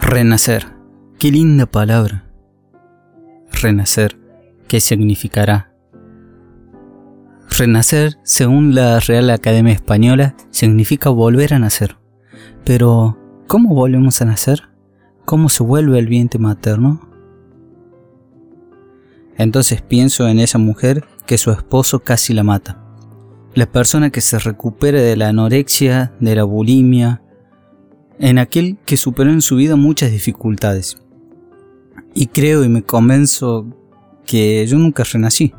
Renacer. Qué linda palabra. Renacer. ¿Qué significará? Renacer, según la Real Academia Española, significa volver a nacer. Pero, ¿cómo volvemos a nacer? ¿Cómo se vuelve el vientre materno? Entonces pienso en esa mujer que su esposo casi la mata. La persona que se recupera de la anorexia, de la bulimia, en aquel que superó en su vida muchas dificultades. Y creo y me convenzo que yo nunca renací,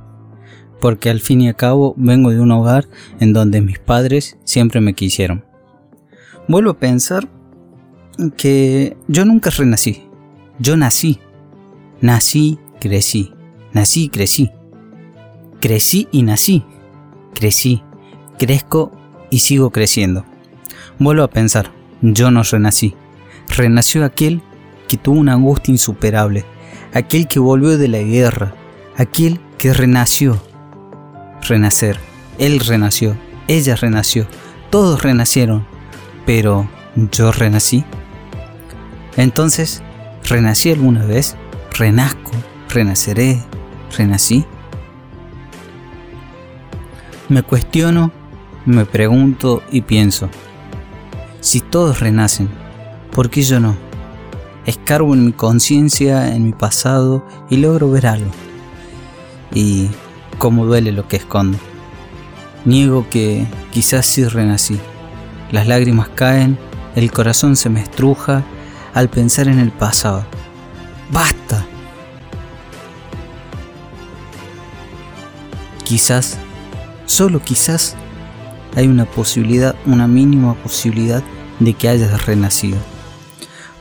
porque al fin y al cabo vengo de un hogar en donde mis padres siempre me quisieron. Vuelvo a pensar que yo nunca renací, yo nací, nací, crecí, nací y crecí, crecí y nací, crecí, crezco y sigo creciendo. Vuelvo a pensar, yo no renací. Renació aquel que tuvo una angustia insuperable, aquel que volvió de la guerra, aquel que renació. Renacer. Él renació, ella renació, todos renacieron, pero yo renací. Entonces, ¿renací alguna vez? ¿Renazco? ¿Renaceré? ¿Renací? Me cuestiono, me pregunto y pienso. Si todos renacen, ¿por qué yo no? Escarbo en mi conciencia, en mi pasado y logro ver algo. Y cómo duele lo que escondo. Niego que quizás sí renací. Las lágrimas caen, el corazón se me estruja al pensar en el pasado. ¡Basta! Quizás, solo quizás, hay una posibilidad, una mínima posibilidad de que hayas renacido.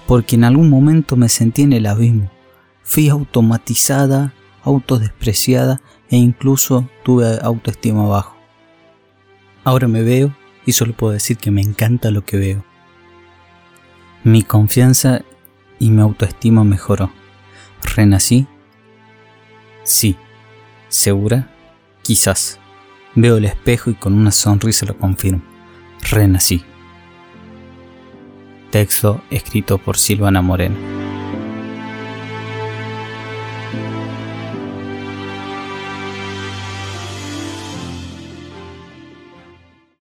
Porque en algún momento me sentí en el abismo. Fui automatizada, autodespreciada e incluso tuve autoestima bajo. Ahora me veo y solo puedo decir que me encanta lo que veo. Mi confianza y mi autoestima mejoró. ¿Renací? Sí. ¿Segura? Quizás. Veo el espejo y con una sonrisa lo confirmo. Renací. Texto escrito por Silvana Moreno.